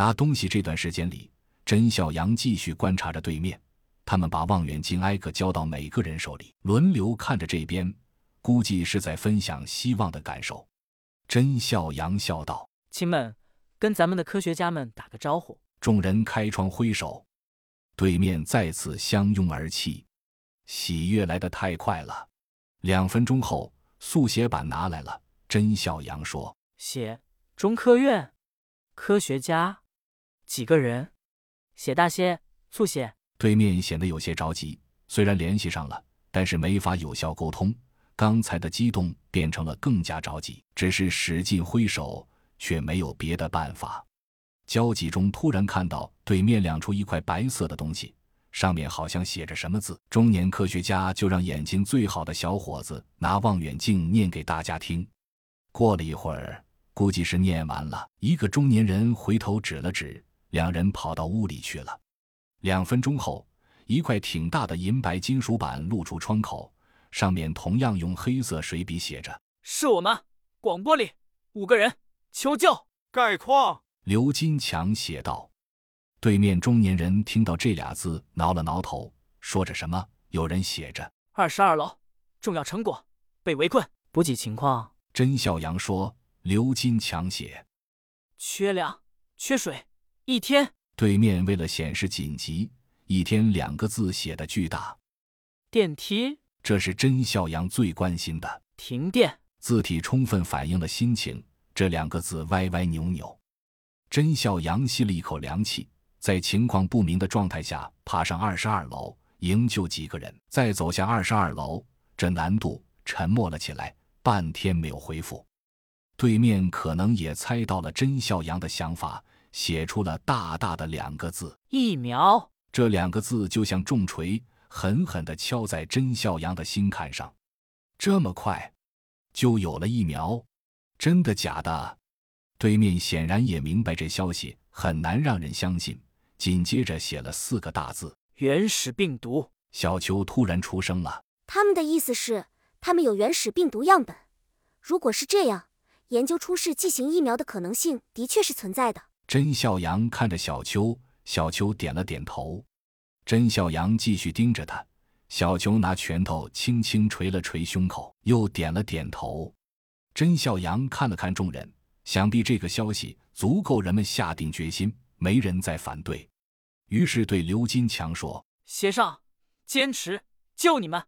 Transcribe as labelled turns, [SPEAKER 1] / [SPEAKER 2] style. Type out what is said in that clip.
[SPEAKER 1] 拿东西这段时间里，甄孝阳继续观察着对面，他们把望远镜挨个交到每个人手里，轮流看着这边，估计是在分享希望的感受。甄孝阳笑道：“
[SPEAKER 2] 亲们，跟咱们的科学家们打个招呼。”
[SPEAKER 1] 众人开窗挥手，对面再次相拥而泣，喜悦来得太快了。两分钟后，速写板拿来了。甄孝阳说：“
[SPEAKER 2] 写中科院科学家几个人，写大些，速写。”
[SPEAKER 1] 对面显得有些着急，虽然联系上了，但是没法有效沟通。刚才的激动变成了更加着急，只是使劲挥手，却没有别的办法。焦急中，突然看到对面亮出一块白色的东西，上面好像写着什么字。中年科学家就让眼睛最好的小伙子拿望远镜念给大家听。过了一会儿，估计是念完了，一个中年人回头指了指，两人跑到屋里去了。两分钟后，一块挺大的银白金属板露出窗口。上面同样用黑色水笔写着：“
[SPEAKER 2] 是我们广播里五个人求救。”
[SPEAKER 3] 概况。
[SPEAKER 1] 刘金强写道。对面中年人听到这俩字，挠了挠头，说着什么。有人写着：“
[SPEAKER 2] 二十二楼重要成果被围困，补给情况。”
[SPEAKER 1] 甄小阳说。刘金强写：“
[SPEAKER 2] 缺粮，缺水，一天。”
[SPEAKER 1] 对面为了显示紧急，一天两个字写的巨大。
[SPEAKER 2] 电梯。
[SPEAKER 1] 这是甄孝阳最关心的。
[SPEAKER 2] 停电
[SPEAKER 1] 字体充分反映了心情。这两个字歪歪扭扭。甄孝阳吸了一口凉气，在情况不明的状态下爬上二十二楼营救几个人，再走下二十二楼，这难度沉默了起来，半天没有回复。对面可能也猜到了甄孝阳的想法，写出了大大的两个字：
[SPEAKER 2] 疫苗。
[SPEAKER 1] 这两个字就像重锤。狠狠地敲在甄孝阳的心坎上，这么快就有了疫苗？真的假的？对面显然也明白这消息很难让人相信，紧接着写了四个大字：
[SPEAKER 2] 原始病毒。
[SPEAKER 1] 小秋突然出声了：“
[SPEAKER 4] 他们的意思是，他们有原始病毒样本。如果是这样，研究出世纪型疫苗的可能性的确是存在的。”
[SPEAKER 1] 甄孝阳看着小邱，小邱点了点头。甄孝阳继续盯着他，小秋拿拳头轻轻捶了捶胸口，又点了点头。甄孝阳看了看众人，想必这个消息足够人们下定决心，没人再反对。于是对刘金强说：“
[SPEAKER 2] 先生，坚持救你们。”